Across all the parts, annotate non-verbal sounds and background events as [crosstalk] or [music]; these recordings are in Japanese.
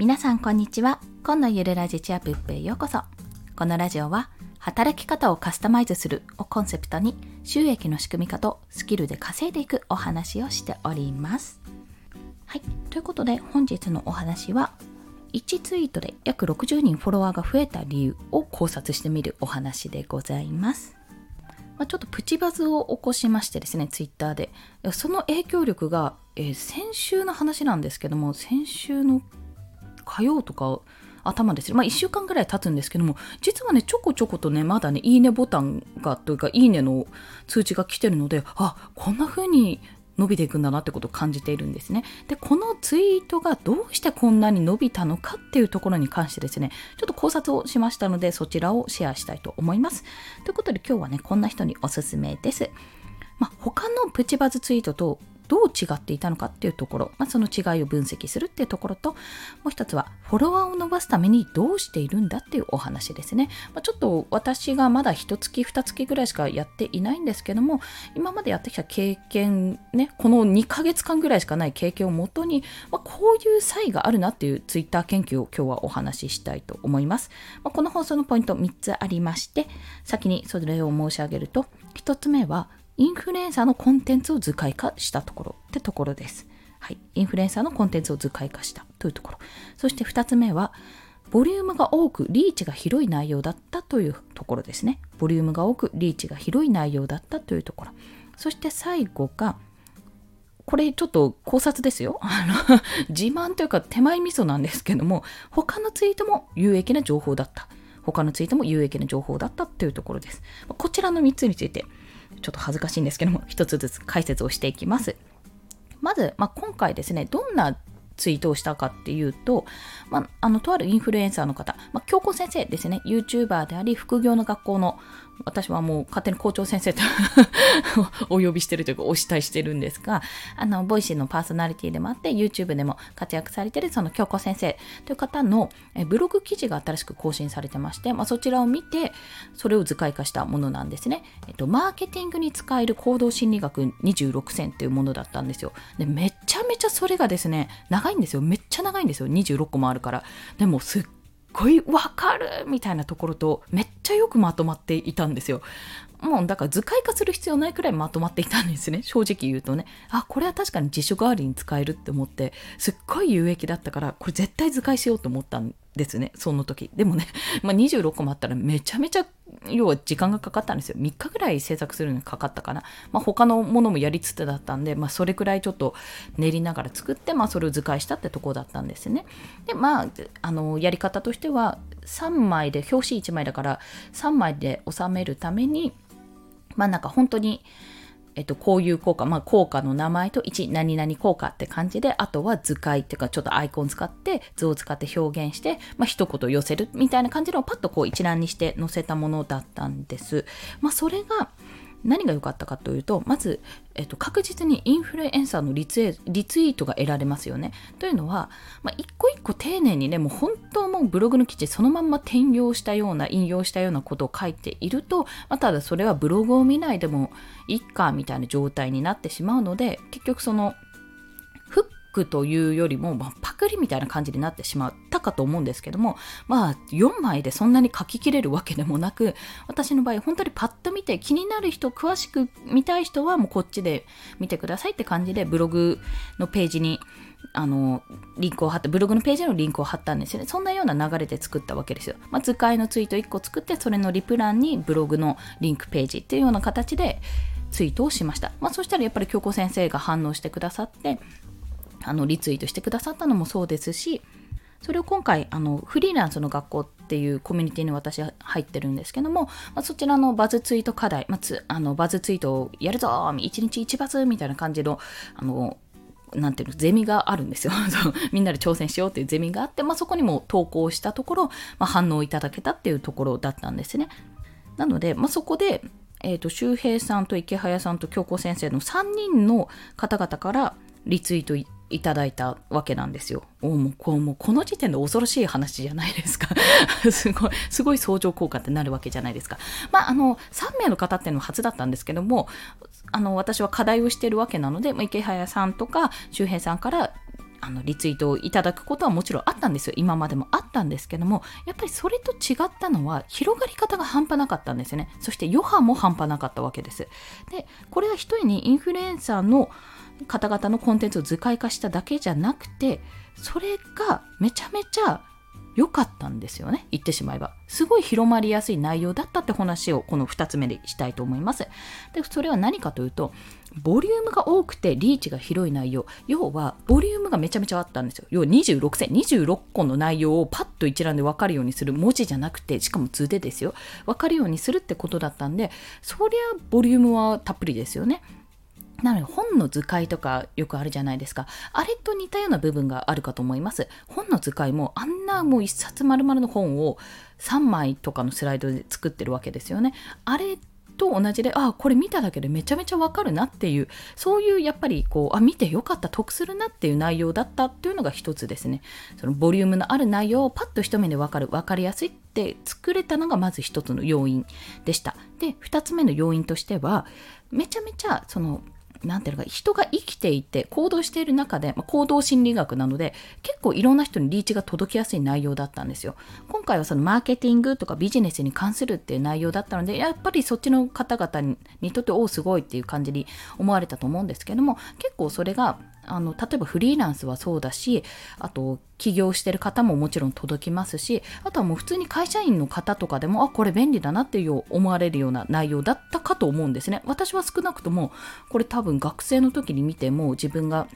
皆さんこんにちは。今のゆるラジチアップへようこそ。このラジオは働き方をカスタマイズするをコンセプトに収益の仕組み化とスキルで稼いでいくお話をしております。はい。ということで本日のお話は1ツイートで約60人フォロワーが増えた理由を考察してみるお話でございます。まあ、ちょっとプチバズを起こしましてですね、ツイッターで。その影響力が、えー、先週の話なんですけども、先週の火曜とか頭ですまあ1週間ぐらい経つんですけども、実はね、ちょこちょことね、まだね、いいねボタンが、というか、いいねの通知が来てるので、あ、こんな風に伸びていくんだなってことを感じているんですね。で、このツイートがどうしてこんなに伸びたのかっていうところに関してですね、ちょっと考察をしましたので、そちらをシェアしたいと思います。ということで今日はね、こんな人におすすめです。まあ、他のプチバズツイートとどう違っていたのかっていうところ、まあ、その違いを分析するっていうところと、もう一つはフォロワーを伸ばすためにどうしているんだっていうお話ですね。まあ、ちょっと私がまだ一月二月ぐらいしかやっていないんですけども、今までやってきた経験ね、この2ヶ月間ぐらいしかない経験をもとに、まあ、こういう差異があるなっていうツイッター研究を今日はお話ししたいと思います。ま、この放送のポイント3つありまして、先にそれを申し上げると、1つ目は、インフルエンサーのコンテンツを図解化したところってところです。はい。インフルエンサーのコンテンツを図解化したというところ。そして2つ目は、ボリュームが多くリーチが広い内容だったというところですね。ボリュームが多くリーチが広い内容だったというところ。そして最後が、これちょっと考察ですよ。[laughs] あの自慢というか手前味噌なんですけども、他のツイートも有益な情報だった。他のツイートも有益な情報だったというところです。こちらの3つについてちょっと恥ずかしいんですけども、一つずつ解説をしていきます。まず、まあ、今回ですね、どんなツイートをしたかっていうと、まあ、あの、とあるインフルエンサーの方、まあ、京子先生ですね、YouTuber であり、副業の学校の私はもう勝手に校長先生と [laughs] お呼びしてるというか、お慕いしてるんですが、あの、 Voicy のパーソナリティでもあって、YouTube でも活躍されてる、その京子先生という方のえブログ記事が新しく更新されてまして、まあ、そちらを見て、それを図解化したものなんですね。えっと、マーケティングに使える行動心理学26選っていうものだったんですよ。で、めちゃめちゃそれがですね、長いんですよ。めっちゃ長いんですよ。26個もあるから。でも、すっごいわかるみたいなところとめっちゃよくまとまっていたんですよ。もうだから図解化する必要ないくらいまとまっていたんですね。[laughs] 正直言うとね。あ、これは確かに辞書代わりに使えるって思って、すっごい有益だったから、これ絶対図解しようと思ったんですね。その時。でもね、[laughs] まあ、26個もあったらめちゃめちゃ要は時間がかかったんですよ。3日ぐらい制作するのにかかったかな。まあ、他のものもやりつつだったんで、まあ、それくらいちょっと練りながら作って、まあ、それを図解したってとこだったんですね。で、まあ、あの、やり方としては、3枚で、表紙1枚だから、3枚で収めるために、まあなんか本当に、えっと、こういう効果、まあ、効果の名前と1、何々効果って感じで、あとは図解っていうか、ちょっとアイコン使って、図を使って表現して、まあ、一言寄せるみたいな感じのをパッとこう一覧にして載せたものだったんです。まあ、それが、何が良かったかというと、まず、えっと、確実にインフルエンサーのリツイートが得られますよね。というのは、まあ、一個一個丁寧にね、もう本当もうブログの記事そのまんま転用したような、引用したようなことを書いていると、まあ、ただそれはブログを見ないでもいいかみたいな状態になってしまうので、結局その、クというよりも、まあ、パクリみたいな感じになってしまったかと思うんですけども、まあ、4枚でそんなに書ききれるわけでもなく、私の場合、本当にパッと見て気になる人、詳しく見たい人はもうこっちで見てくださいって感じで、ブログのページに、あの、リンクを貼って、ブログのページのリンクを貼ったんですよね。そんなような流れで作ったわけですよ。まあ、図解のツイート1個作って、それのリプランにブログのリンクページっていうような形で、ツイートをしました。まあ、そしたらやっぱり京子先生が反応してくださって、あのリツイートしてくださったのもそうですしそれを今回あのフリーランスの学校っていうコミュニティに私は入ってるんですけども、まあ、そちらのバズツイート課題、まあ、つあのバズツイートをやるぞ1日1バズみたいな感じのあのなんていうの、ゼミがあるんですよ。[laughs] みんなで挑戦しようっていうゼミがあって、まあ、そこにも投稿したところ、まあ、反応いただけたっていうところだったんですね。なので、まあ、そこで、え、ー、と、周平さんと池早さんと京子先生の3人の方々からリツイートいただいたわけなんですよ。おもうこうもうこの時点で恐ろしい話じゃないですか。[laughs] すごい、すごい相乗効果ってなるわけじゃないですか。まあ、あの、3名の方っていうのは初だったんですけども、あの、私は課題をしてるわけなので、ま池早さんとか周平さんからあのリツイートをいただくことはもちろんあったんですよ。今までもあったんですけどもやっぱりそれと違ったのは広がり方が半端なかったんですよね。そして余波も半端なかったわけです。でこれは一重にインフルエンサーの方々のコンテンツを図解化しただけじゃなくてそれがめちゃめちゃ良かったんですよね。言ってしまえば。すごい広まりやすい内容だったって話をこの2つ目でしたいと思います。でそれは何かというとボリュームが多くてリーチが広い内容要はボリュームがめちゃめちゃあったんですよ要は26線26個の内容をパッと一覧で分かるようにする文字じゃなくてしかも図でですよ分かるようにするってことだったんでそりゃボリュームはたっぷりですよねなので本の図解とかよくあるじゃないですか。あれと似たような部分があるかと思います。本の図解もあんなもう一冊丸々の本を3枚とかのスライドで作ってるわけですよね。あれと同じで、あこれ見ただけでめちゃめちゃわかるなっていう、そういうやっぱりこう、あ、見てよかった、得するなっていう内容だったっていうのが一つですね。そのボリュームのある内容をパッと一目でわかる、わかりやすいって作れたのがまず一つの要因でした。で、二つ目の要因としては、めちゃめちゃそのなんていうのか、人が生きていて行動している中で、まあ、行動心理学なので、結構いろんな人にリーチが届きやすい内容だったんですよ。今回はそのマーケティングとかビジネスに関するっていう内容だったので、やっぱりそっちの方々にとって、おお、すごいっていう感じに思われたと思うんですけども、結構それがあの例えばフリーランスはそうだしあと起業してる方ももちろん届きますしあとはもう普通に会社員の方とかでもあこれ便利だなっていう思われるような内容だったかと思うんですね。私は少なくともこれ多分学生の時に見ても自分が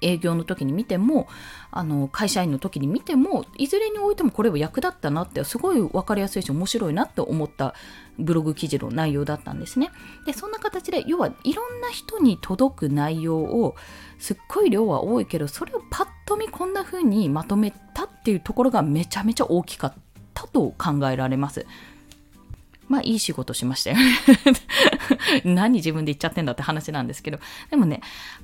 営業の時に見てもあの会社員の時に見てもいずれにおいてもこれは役立ったなってすごい分かりやすいし面白いなって思ったブログ記事の内容だったんですね。でそんな形で要はいろんな人に届く内容をすっごい量は多いけどそれをパッと見こんな風にまとめたっていうところがめちゃめちゃ大きかったと考えられます。まあいい仕事しましたよ [laughs] 何自分で言っちゃってんだって話なんですけど、でもね、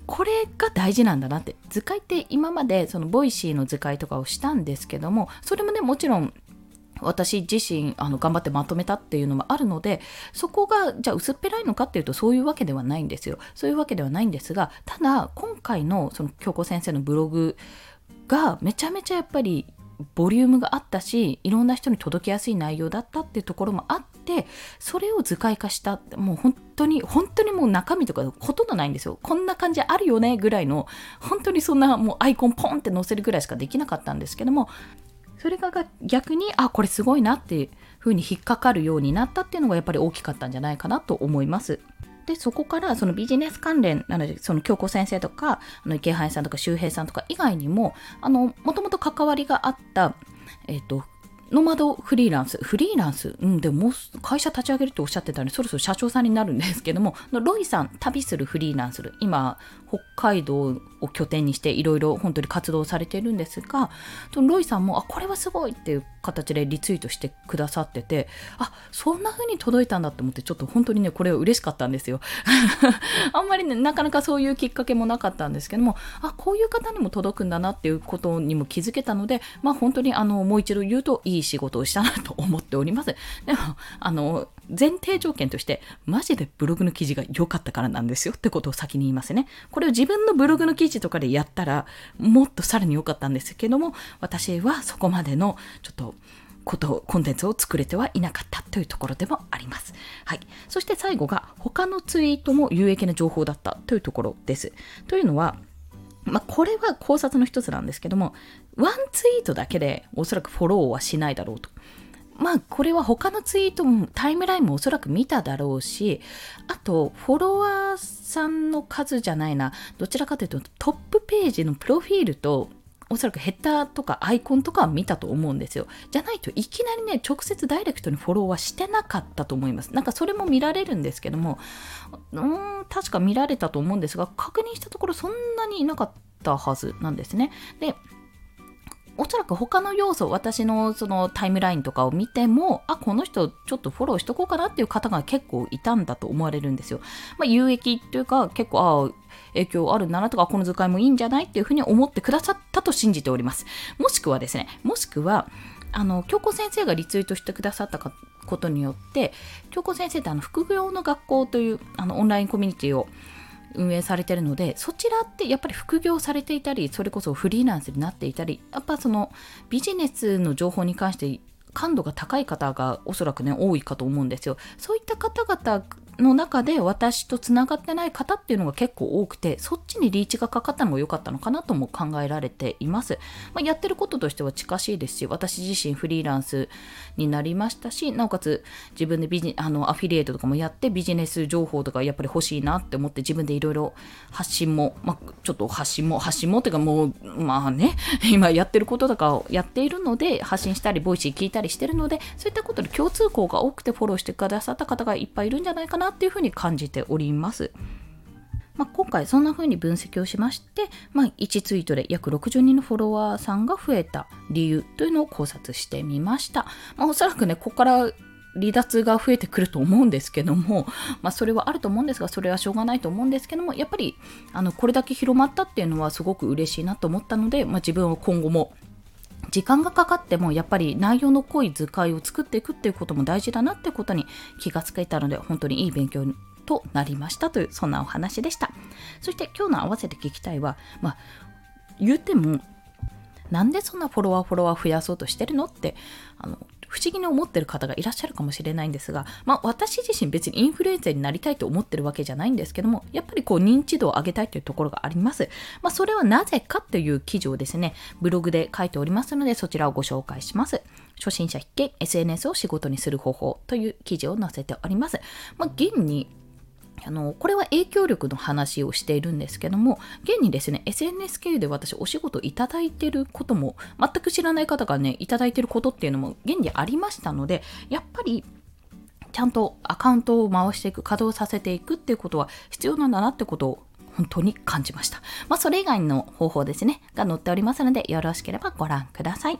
これが大事なんだなって。図解って今までその Voicy の図解とかをしたんですけども、それもね、もちろん私自身あの頑張ってまとめたっていうのもあるのでそこがじゃあ薄っぺらいのかっていうとそういうわけではないんですよ。そういうわけではないんですがただ今回のその京子先生のブログがめちゃめちゃやっぱりボリュームがあったしいろんな人に届きやすい内容だったっていうところもあってそれを図解化したもう本当に本当にもう中身とかほとんどないんですよこんな感じあるよねぐらいの本当にそんなもうアイコンポンって載せるぐらいしかできなかったんですけどもそれが逆にあこれすごいなっていう風に引っかかるようになったっていうのがやっぱり大きかったんじゃないかなと思います。で、そこからそのビジネス関連なので、その京子先生とか、あの池原さんとか周平さんとか以外にも、もともと関わりがあった、えっ、ー、と、ノマドフリーランス、フリーランス、うん、でもう会社立ち上げるっておっしゃってたので、そろそろ社長さんになるんですけども、ロイさん、旅するフリーランス、今、北海道を拠点にしていろいろ本当に活動されているんですが、ロイさんも、あ、これはすごいっていう形でリツイートしてくださってて、あ、そんな風に届いたんだって思って、ちょっと本当にね、これは嬉しかったんですよ。[laughs] あんまりね、なかなかそういうきっかけもなかったんですけども、あ、こういう方にも届くんだなっていうことにも気づけたので、まあ本当にあの、もう一度言うといい仕事をしたなと思っております。でも、あの、前提条件として、マジでブログの記事が良かったからなんですよってことを先に言いますね。これを自分のブログの記事とかでやったら、もっとさらに良かったんですけども、私はそこまでの、ちょっと、こと、コンテンツを作れてはいなかったというところでもあります。はい。そして最後が、他のツイートも有益な情報だったというところです。というのは、まあ、これは考察の一つなんですけども、ワンツイートだけでおそらくフォローはしないだろうと。まあこれは他のツイートもタイムラインもおそらく見ただろうしあとフォロワーさんの数じゃないなどちらかというとトップページのプロフィールとおそらくヘッダーとかアイコンとかは見たと思うんですよ。じゃないといきなりね、直接ダイレクトにフォローはしてなかったと思います。なんかそれも見られるんですけども、うん、確か見られたと思うんですが、確認したところそんなにいなかったはずなんですね。で、おそらく他の要素、私のそのタイムラインとかを見ても、あ、この人ちょっとフォローしとこうかなっていう方が結構いたんだと思われるんですよ。まあ、有益っていうか、結構、あ影響あるんだなとか、この図解もいいんじゃないっていうふうに思ってくださったと信じております。もしくはですね、もしくは、あの、京子先生がリツイートしてくださったことによって、京子先生ってあの、副業の学校というあのオンラインコミュニティを運営されてるのでそちらってやっぱり副業されていたりそれこそフリーランスになっていたりやっぱそのビジネスの情報に関して感度が高い方がおそらくね多いかと思うんですよ。そういった方々の中で私とつながってない方っていうのが結構多くてそっちにリーチがかかったのが良かったのかなとも考えられています、まあ、やってることとしては近しいですし私自身フリーランスになりましたしなおかつ自分でビジあのアフィリエイトとかもやってビジネス情報とかやっぱり欲しいなって思って自分でいろいろ発信も、まあ、ちょっと発信も発信もっていうかもうまあね [laughs] 今やってることとかをやっているので発信したり Voicy 聞いたりしてるのでそういったことで共通項が多くてフォローしてくださった方がいっぱいいるんじゃないかななっていうふうに感じております。まあ、今回そんな風に分析をしまして、まあ、1ツイートで約60人のフォロワーさんが増えた理由というのを考察してみました。まあ、おそらくね、ここから離脱が増えてくると思うんですけども、まあ、それはあると思うんですが、それはしょうがないと思うんですけども、やっぱりあのこれだけ広まったっていうのはすごく嬉しいなと思ったので、まあ、自分は今後も時間がかかってもやっぱり内容の濃い図解を作っていくっていうことも大事だなってことに気がつけたので本当にいい勉強となりましたというそんなお話でした。そして今日の合わせて聞きたいはまあ言うてもなんでそんなフォロワーフォロワー増やそうとしてるのってあの不思議に思ってる方がいらっしゃるかもしれないんですが、まあ、私自身別にインフルエンザになりたいと思ってるわけじゃないんですけども、やっぱりこう認知度を上げたいというところがあります。まあ、それはなぜかという記事をですね、ブログで書いておりますので、そちらをご紹介します。初心者必見 SNS を仕事にする方法という記事を載せております。まあ、現にあのこれは影響力の話をしているんですけども現にですね SNS 経由で私お仕事いただいてることも全く知らない方がねいただいてることっていうのも現にありましたのでやっぱりちゃんとアカウントを回していく稼働させていくっていうことは必要なんだなってことを本当に感じました。まあ、それ以外の方法ですね、が載っておりますので、よろしければご覧ください。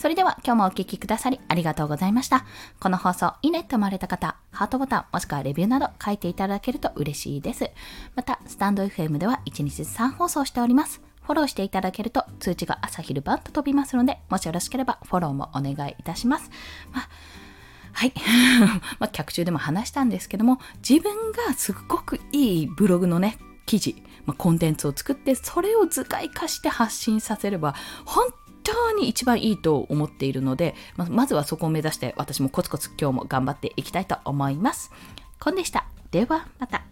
それでは今日もお聴きくださりありがとうございました。この放送、いいねと思われた方、ハートボタンもしくはレビューなど書いていただけると嬉しいです。また、スタンド FM では1日3放送しております。フォローしていただけると通知が朝昼晩と飛びますので、もしよろしければフォローもお願いいたします。まあはい。[laughs] まあ、客中でも話したんですけども、自分がすっごくいいブログのね、記事、まあ、コンテンツを作って、それを図解化して発信させれば、本当に一番いいと思っているので、ままずはそこを目指して私もコツコツ今日も頑張っていきたいと思います。コンでした。ではまた。